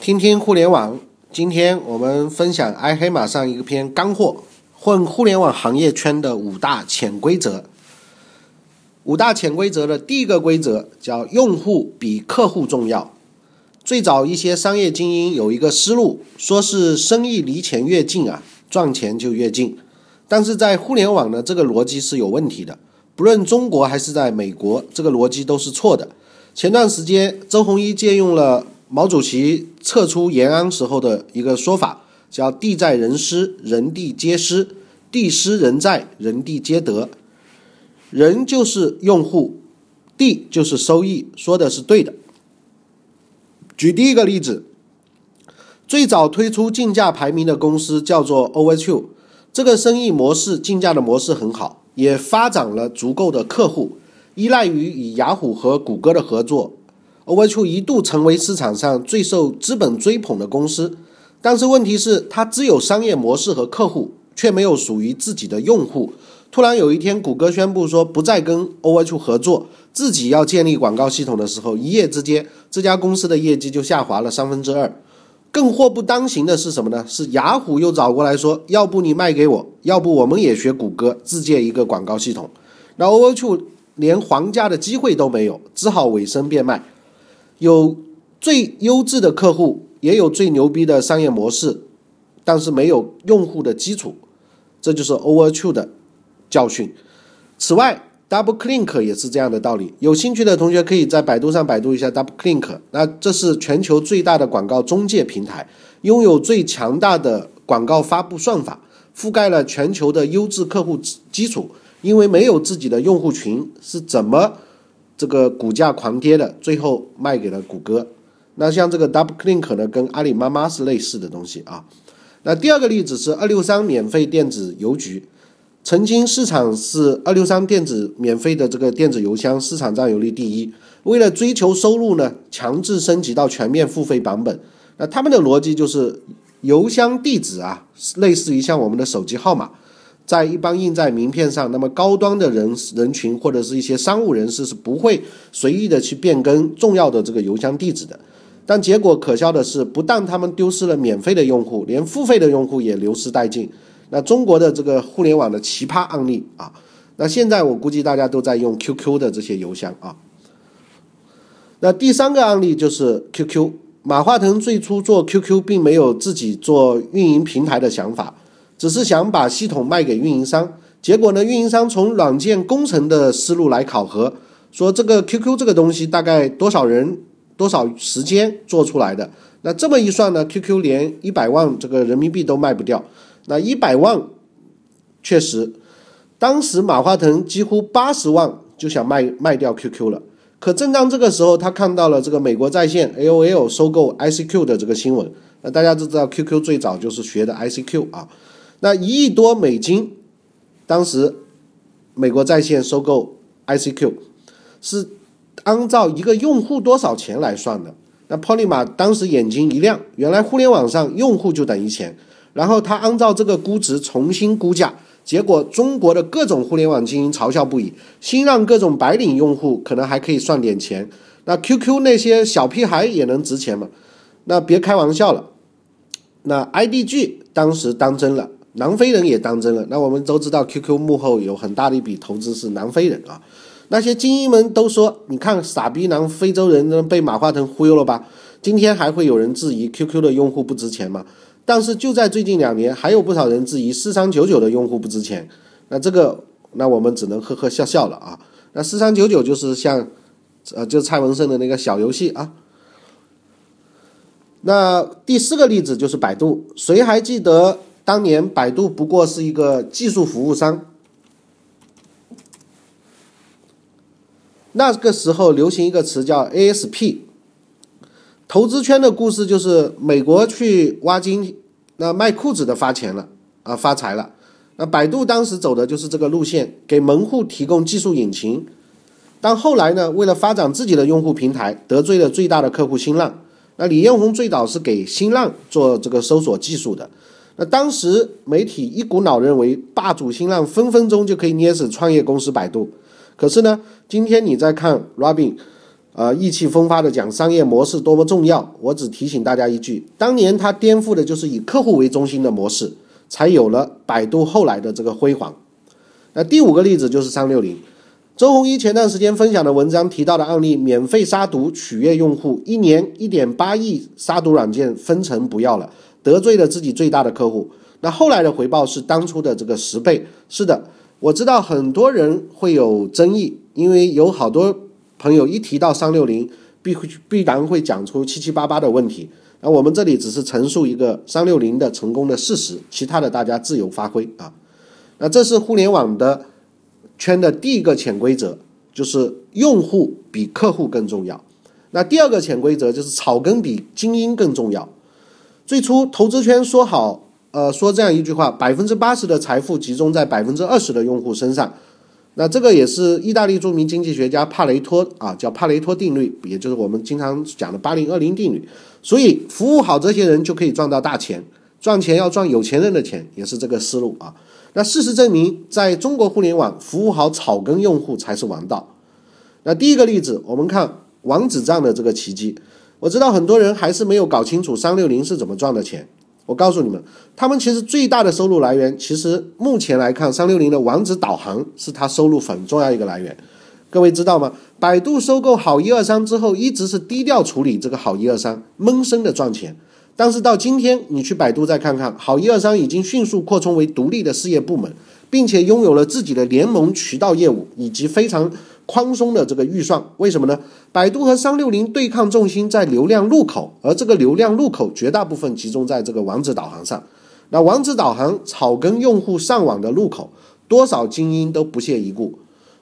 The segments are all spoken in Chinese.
听听互联网，今天我们分享爱黑马上一篇干货：混互联网行业圈的五大潜规则。五大潜规则的第一个规则叫“用户比客户重要”。最早一些商业精英有一个思路，说是生意离钱越近啊，赚钱就越近。但是在互联网呢，这个逻辑是有问题的。不论中国还是在美国，这个逻辑都是错的。前段时间，周鸿祎借用了毛主席撤出延安时候的一个说法，叫“地在人失，人地皆失；地失人在，人地皆得”。人就是用户，地就是收益，说的是对的。举第一个例子，最早推出竞价排名的公司叫做 Overture，这个生意模式竞价的模式很好，也发展了足够的客户，依赖于与雅虎和谷歌的合作，Overture 一度成为市场上最受资本追捧的公司。但是问题是，它只有商业模式和客户，却没有属于自己的用户。突然有一天，谷歌宣布说不再跟 Overture 合作，自己要建立广告系统的时候，一夜之间，这家公司的业绩就下滑了三分之二。更祸不单行的是什么呢？是雅虎又找过来说，要不你卖给我，要不我们也学谷歌自建一个广告系统。那 Overture 连还价的机会都没有，只好委身变卖。有最优质的客户，也有最牛逼的商业模式，但是没有用户的基础，这就是 Overture 的。教训。此外，DoubleClink 也是这样的道理。有兴趣的同学可以在百度上百度一下 DoubleClink。那这是全球最大的广告中介平台，拥有最强大的广告发布算法，覆盖了全球的优质客户基础。因为没有自己的用户群，是怎么这个股价狂跌的？最后卖给了谷歌。那像这个 DoubleClink 呢，跟阿里妈妈是类似的东西啊。那第二个例子是二六三免费电子邮局。曾经市场是二六三电子免费的这个电子邮箱市场占有率第一，为了追求收入呢，强制升级到全面付费版本。那他们的逻辑就是邮箱地址啊，类似于像我们的手机号码，在一般印在名片上。那么高端的人人群或者是一些商务人士是不会随意的去变更重要的这个邮箱地址的。但结果可笑的是，不但他们丢失了免费的用户，连付费的用户也流失殆尽。那中国的这个互联网的奇葩案例啊，那现在我估计大家都在用 QQ 的这些邮箱啊。那第三个案例就是 QQ，马化腾最初做 QQ 并没有自己做运营平台的想法，只是想把系统卖给运营商。结果呢，运营商从软件工程的思路来考核，说这个 QQ 这个东西大概多少人多少时间做出来的？那这么一算呢，QQ 连一百万这个人民币都卖不掉。那一百万，确实，当时马化腾几乎八十万就想卖卖掉 QQ 了。可正当这个时候，他看到了这个美国在线 AOL 收购 ICQ 的这个新闻。那大家都知道，QQ 最早就是学的 ICQ 啊。那一亿多美金，当时美国在线收购 ICQ，是按照一个用户多少钱来算的。那 p o l y 马当时眼睛一亮，原来互联网上用户就等于钱。然后他按照这个估值重新估价，结果中国的各种互联网精英嘲笑不已，新浪各种白领用户可能还可以算点钱，那 QQ 那些小屁孩也能值钱吗？那别开玩笑了。那 IDG 当时当真了，南非人也当真了。那我们都知道 QQ 幕后有很大的一笔投资是南非人啊。那些精英们都说，你看傻逼南非洲人被马化腾忽悠了吧？今天还会有人质疑 QQ 的用户不值钱吗？但是就在最近两年，还有不少人质疑四三九九的用户不值钱。那这个，那我们只能呵呵笑笑了啊。那四三九九就是像，呃，就蔡文胜的那个小游戏啊。那第四个例子就是百度，谁还记得当年百度不过是一个技术服务商？那个时候流行一个词叫 ASP。投资圈的故事就是美国去挖金，那卖裤子的发钱了啊，发财了。那百度当时走的就是这个路线，给门户提供技术引擎。但后来呢，为了发展自己的用户平台，得罪了最大的客户新浪。那李彦宏最早是给新浪做这个搜索技术的。那当时媒体一股脑认为，霸主新浪分分钟就可以捏死创业公司百度。可是呢，今天你再看 Robin。呃，意气风发的讲商业模式多么重要。我只提醒大家一句，当年他颠覆的就是以客户为中心的模式，才有了百度后来的这个辉煌。那第五个例子就是三六零。周鸿祎前段时间分享的文章提到的案例，免费杀毒取悦用户，一年一点八亿杀毒软件分成不要了，得罪了自己最大的客户。那后来的回报是当初的这个十倍。是的，我知道很多人会有争议，因为有好多朋友一提到三六零，必必然会讲出七七八八的问题。那我们这里只是陈述一个三六零的成功的事实，其他的大家自由发挥啊。那这是互联网的。圈的第一个潜规则就是用户比客户更重要。那第二个潜规则就是草根比精英更重要。最初投资圈说好，呃，说这样一句话：百分之八十的财富集中在百分之二十的用户身上。那这个也是意大利著名经济学家帕雷托啊，叫帕雷托定律，也就是我们经常讲的八零二零定律。所以服务好这些人就可以赚到大钱，赚钱要赚有钱人的钱，也是这个思路啊。那事实证明，在中国互联网，服务好草根用户才是王道。那第一个例子，我们看王子账的这个奇迹。我知道很多人还是没有搞清楚三六零是怎么赚的钱。我告诉你们，他们其实最大的收入来源，其实目前来看，三六零的网址导航是他收入很重要一个来源。各位知道吗？百度收购好一二三之后，一直是低调处理这个好一二三，闷声的赚钱。但是到今天，你去百度再看看，好一二三已经迅速扩充为独立的事业部门，并且拥有了自己的联盟渠道业务以及非常宽松的这个预算。为什么呢？百度和三六零对抗重心在流量入口，而这个流量入口绝大部分集中在这个网址导航上。那网址导航草根用户上网的入口，多少精英都不屑一顾。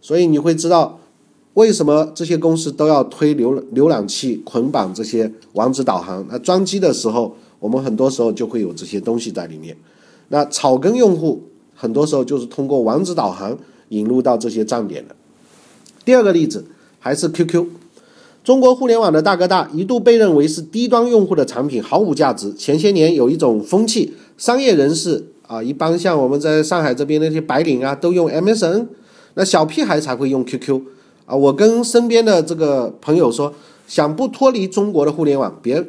所以你会知道。为什么这些公司都要推浏浏览器捆绑这些网址导航？那装机的时候，我们很多时候就会有这些东西在里面。那草根用户很多时候就是通过网址导航引入到这些站点的。第二个例子还是 QQ，中国互联网的大哥大一度被认为是低端用户的产品，毫无价值。前些年有一种风气，商业人士啊，一般像我们在上海这边那些白领啊，都用 MSN，那小屁孩才会用 QQ。啊，我跟身边的这个朋友说，想不脱离中国的互联网，别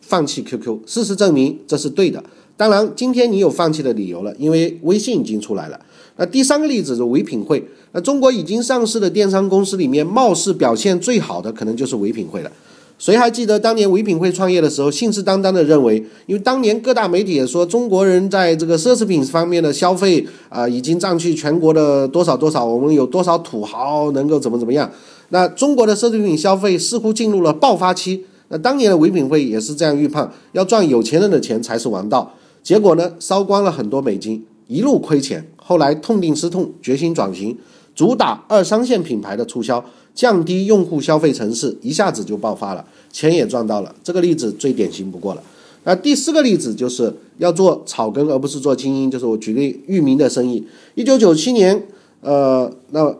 放弃 QQ。事实证明这是对的。当然，今天你有放弃的理由了，因为微信已经出来了。那第三个例子是唯品会。那中国已经上市的电商公司里面，貌似表现最好的可能就是唯品会了。谁还记得当年唯品会创业的时候，信誓旦旦的认为，因为当年各大媒体也说，中国人在这个奢侈品方面的消费啊，已经占据全国的多少多少，我们有多少土豪能够怎么怎么样？那中国的奢侈品消费似乎进入了爆发期。那当年的唯品会也是这样预判，要赚有钱人的钱才是王道。结果呢，烧光了很多美金，一路亏钱。后来痛定思痛，决心转型，主打二三线品牌的促销。降低用户消费层次，一下子就爆发了，钱也赚到了。这个例子最典型不过了。那第四个例子就是要做草根，而不是做精英。就是我举例域名的生意。一九九七年，呃，那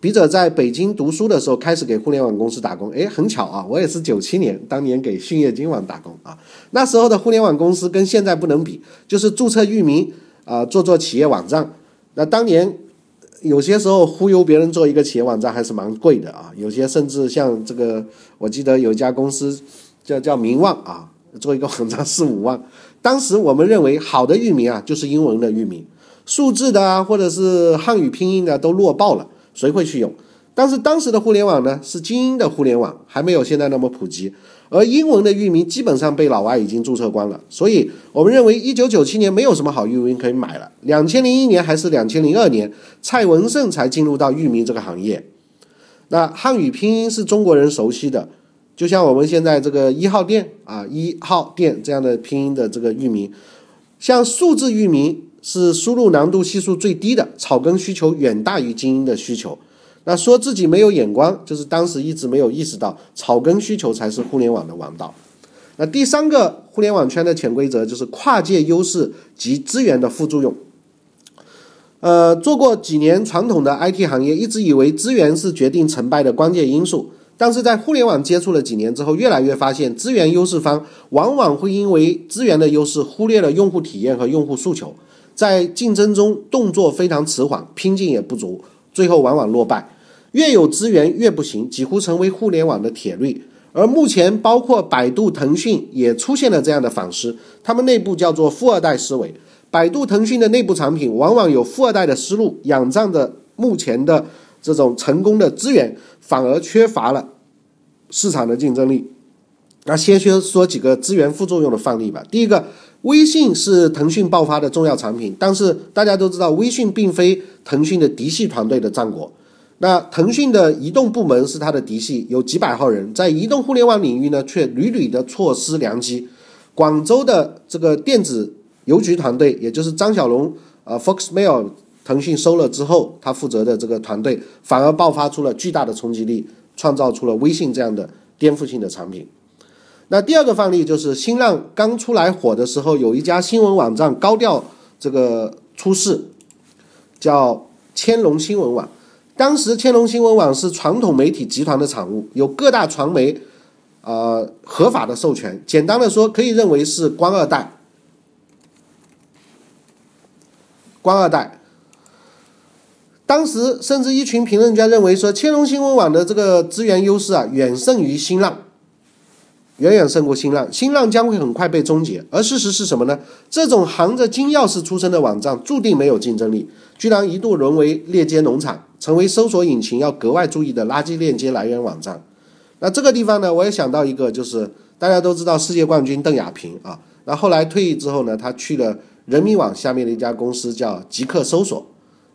笔者在北京读书的时候，开始给互联网公司打工。诶，很巧啊，我也是九七年，当年给兴业金网打工啊。那时候的互联网公司跟现在不能比，就是注册域名啊，做做企业网站。那当年。有些时候忽悠别人做一个企业网站还是蛮贵的啊，有些甚至像这个，我记得有一家公司叫叫名望啊，做一个网站四五万。当时我们认为好的域名啊，就是英文的域名，数字的啊或者是汉语拼音的都弱爆了，谁会去用？但是当时的互联网呢，是精英的互联网，还没有现在那么普及。而英文的域名基本上被老外已经注册光了，所以我们认为一九九七年没有什么好域名可以买了。两千零一年还是两千零二年，蔡文胜才进入到域名这个行业。那汉语拼音是中国人熟悉的，就像我们现在这个一号店啊一号店这样的拼音的这个域名，像数字域名是输入难度系数最低的，草根需求远大于精英的需求。那说自己没有眼光，就是当时一直没有意识到草根需求才是互联网的王道。那第三个互联网圈的潜规则就是跨界优势及资源的副作用。呃，做过几年传统的 IT 行业，一直以为资源是决定成败的关键因素，但是在互联网接触了几年之后，越来越发现资源优势方往往会因为资源的优势，忽略了用户体验和用户诉求，在竞争中动作非常迟缓，拼劲也不足，最后往往落败。越有资源越不行，几乎成为互联网的铁律。而目前，包括百度、腾讯也出现了这样的反思，他们内部叫做“富二代思维”。百度、腾讯的内部产品往往有富二代的思路，仰仗着目前的这种成功的资源，反而缺乏了市场的竞争力。那先说说几个资源副作用的范例吧。第一个，微信是腾讯爆发的重要产品，但是大家都知道，微信并非腾讯的嫡系团队的战果。那腾讯的移动部门是它的嫡系，有几百号人，在移动互联网领域呢，却屡屡的错失良机。广州的这个电子邮局团队，也就是张小龙，呃，Foxmail，腾讯收了之后，他负责的这个团队，反而爆发出了巨大的冲击力，创造出了微信这样的颠覆性的产品。那第二个范例就是新浪刚出来火的时候，有一家新闻网站高调这个出事，叫千龙新闻网。当时千龙新闻网是传统媒体集团的产物，有各大传媒，呃合法的授权。简单的说，可以认为是官二代。官二代。当时甚至一群评论家认为说，千龙新闻网的这个资源优势啊，远胜于新浪，远远胜过新浪。新浪将会很快被终结。而事实是什么呢？这种含着金钥匙出生的网站，注定没有竞争力，居然一度沦为链接农场。成为搜索引擎要格外注意的垃圾链接来源网站。那这个地方呢，我也想到一个，就是大家都知道世界冠军邓亚萍啊。那后来退役之后呢，他去了人民网下面的一家公司叫极客搜索。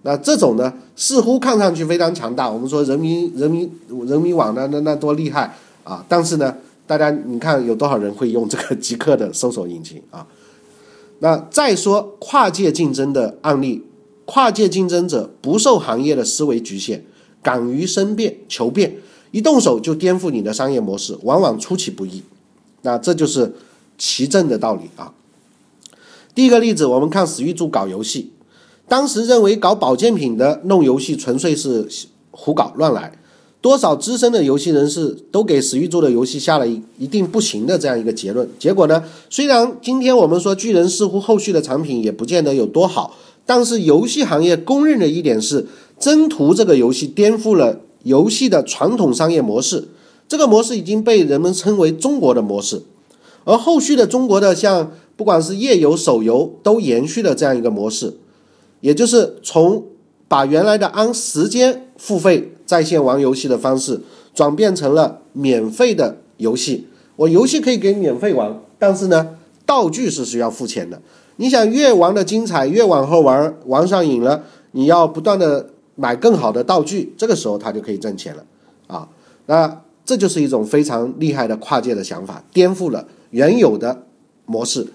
那这种呢，似乎看上去非常强大。我们说人民人民人民网呢，那那多厉害啊！但是呢，大家你看有多少人会用这个极客的搜索引擎啊？那再说跨界竞争的案例。跨界竞争者不受行业的思维局限，敢于申变求变，一动手就颠覆你的商业模式，往往出其不意。那这就是奇正的道理啊。第一个例子，我们看史玉柱搞游戏，当时认为搞保健品的弄游戏纯粹是胡搞乱来，多少资深的游戏人士都给史玉柱的游戏下了一一定不行的这样一个结论。结果呢，虽然今天我们说巨人似乎后续的产品也不见得有多好。但是游戏行业公认的一点是，征途这个游戏颠覆了游戏的传统商业模式，这个模式已经被人们称为中国的模式，而后续的中国的像不管是页游、手游都延续了这样一个模式，也就是从把原来的按时间付费在线玩游戏的方式，转变成了免费的游戏。我游戏可以给免费玩，但是呢，道具是需要付钱的。你想越玩的精彩，越往后玩玩上瘾了，你要不断的买更好的道具，这个时候他就可以挣钱了啊。那这就是一种非常厉害的跨界的想法，颠覆了原有的模式。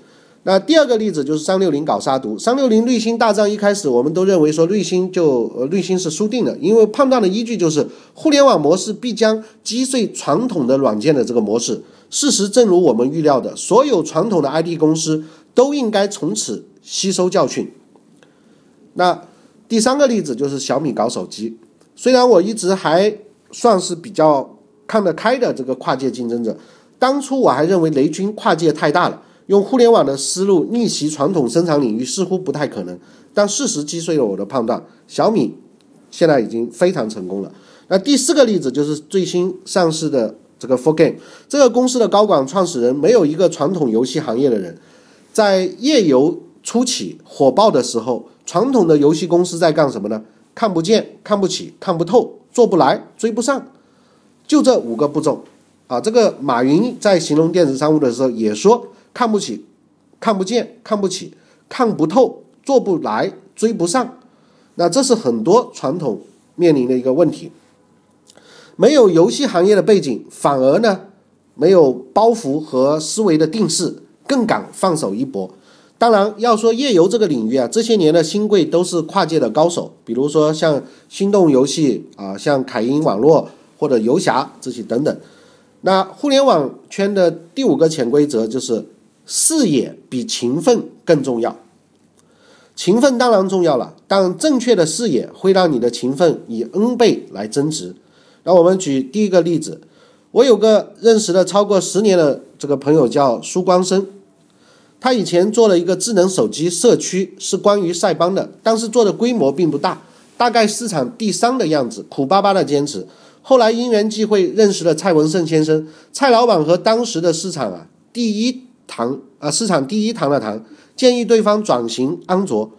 那第二个例子就是三六零搞杀毒，三六零绿星大战一开始我们都认为说绿星就呃绿星是输定了，因为判断的依据就是互联网模式必将击碎传统的软件的这个模式。事实正如我们预料的，所有传统的 IT 公司。都应该从此吸收教训。那第三个例子就是小米搞手机，虽然我一直还算是比较看得开的这个跨界竞争者，当初我还认为雷军跨界太大了，用互联网的思路逆袭传统生产领域似乎不太可能。但事实击碎了我的判断，小米现在已经非常成功了。那第四个例子就是最新上市的这个 For Game，这个公司的高管创始人没有一个传统游戏行业的人。在页游初期火爆的时候，传统的游戏公司在干什么呢？看不见、看不起、看不透、做不来、追不上，就这五个步骤啊。这个马云在形容电子商务的时候也说：看不起、看不见、看不起、看不透、做不来、追不上。那这是很多传统面临的一个问题。没有游戏行业的背景，反而呢没有包袱和思维的定势。更敢放手一搏。当然，要说页游这个领域啊，这些年的新贵都是跨界的高手，比如说像心动游戏啊，像凯英网络或者游侠这些等等。那互联网圈的第五个潜规则就是视野比勤奋更重要。勤奋当然重要了，但正确的视野会让你的勤奋以 N 倍来增值。那我们举第一个例子，我有个认识了超过十年的这个朋友叫苏光生。他以前做了一个智能手机社区，是关于赛邦的，但是做的规模并不大。大概市场第三的样子，苦巴巴的坚持。后来因缘际会认识了蔡文胜先生，蔡老板和当时的市场啊第一堂啊市场第一堂的堂，建议对方转型安卓。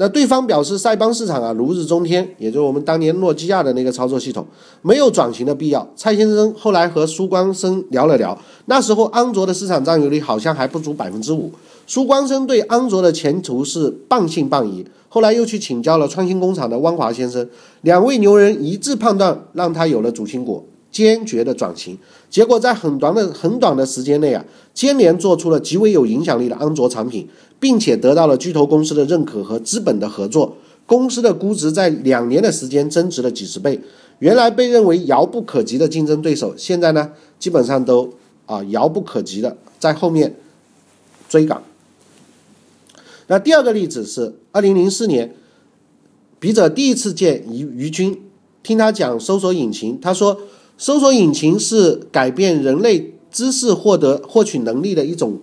那对方表示，塞邦市场啊如日中天，也就是我们当年诺基亚的那个操作系统，没有转型的必要。蔡先生后来和苏光生聊了聊，那时候安卓的市场占有率好像还不足百分之五。苏光生对安卓的前途是半信半疑，后来又去请教了创新工厂的汪华先生，两位牛人一致判断，让他有了主心骨，坚决的转型。结果在很短的很短的时间内啊，接连做出了极为有影响力的安卓产品。并且得到了巨头公司的认可和资本的合作，公司的估值在两年的时间增值了几十倍。原来被认为遥不可及的竞争对手，现在呢基本上都啊遥不可及的在后面追赶。那第二个例子是二零零四年，笔者第一次见于于军，听他讲搜索引擎，他说搜索引擎是改变人类知识获得获取能力的一种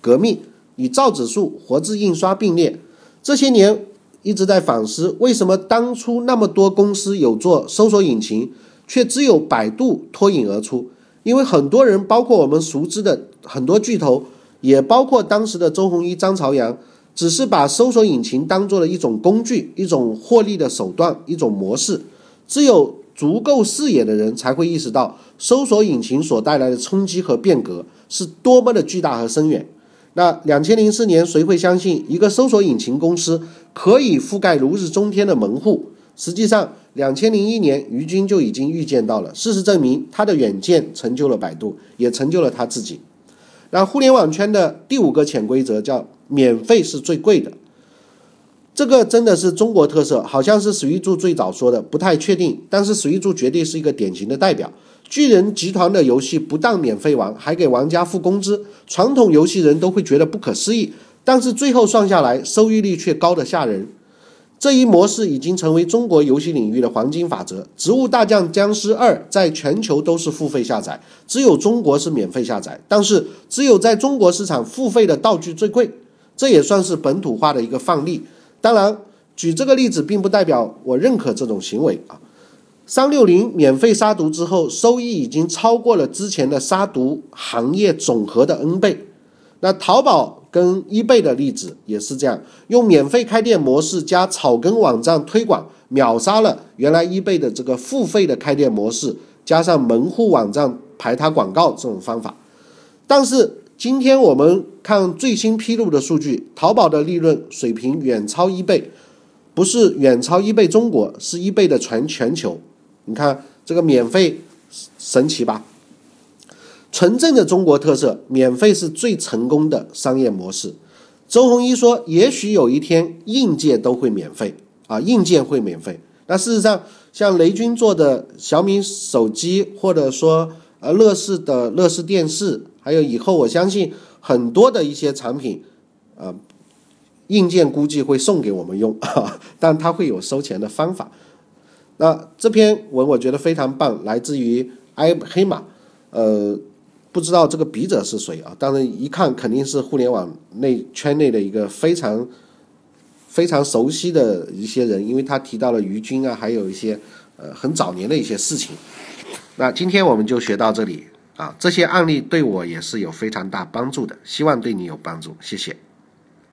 革命。与造纸术、活字印刷并列，这些年一直在反思，为什么当初那么多公司有做搜索引擎，却只有百度脱颖而出？因为很多人，包括我们熟知的很多巨头，也包括当时的周鸿祎、张朝阳，只是把搜索引擎当做了一种工具、一种获利的手段、一种模式。只有足够视野的人，才会意识到搜索引擎所带来的冲击和变革是多么的巨大和深远。那两千零四年，谁会相信一个搜索引擎公司可以覆盖如日中天的门户？实际上，两千零一年，于军就已经预见到了。事实证明，他的远见成就了百度，也成就了他自己。那互联网圈的第五个潜规则叫“免费是最贵的”，这个真的是中国特色，好像是史玉柱最早说的，不太确定。但是史玉柱绝对是一个典型的代表。巨人集团的游戏不但免费玩，还给玩家付工资，传统游戏人都会觉得不可思议。但是最后算下来，收益率却高得吓人。这一模式已经成为中国游戏领域的黄金法则。《植物大战僵尸二》在全球都是付费下载，只有中国是免费下载。但是只有在中国市场，付费的道具最贵，这也算是本土化的一个范例。当然，举这个例子并不代表我认可这种行为啊。三六零免费杀毒之后，收益已经超过了之前的杀毒行业总和的 N 倍。那淘宝跟 eBay 的例子也是这样，用免费开店模式加草根网站推广，秒杀了原来 eBay 的这个付费的开店模式，加上门户网站排他广告这种方法。但是今天我们看最新披露的数据，淘宝的利润水平远超一倍不是远超一倍中国，是一倍的全全球。你看这个免费神奇吧？纯正的中国特色，免费是最成功的商业模式。周鸿祎说：“也许有一天，硬件都会免费啊，硬件会免费。那事实上，像雷军做的小米手机，或者说呃乐视的乐视电视，还有以后我相信很多的一些产品，啊，硬件估计会送给我们用，但它会有收钱的方法。”那这篇文我觉得非常棒，来自于埃黑马，呃，不知道这个笔者是谁啊？当然一看肯定是互联网内圈内的一个非常非常熟悉的一些人，因为他提到了于军啊，还有一些呃很早年的一些事情。那今天我们就学到这里啊，这些案例对我也是有非常大帮助的，希望对你有帮助，谢谢。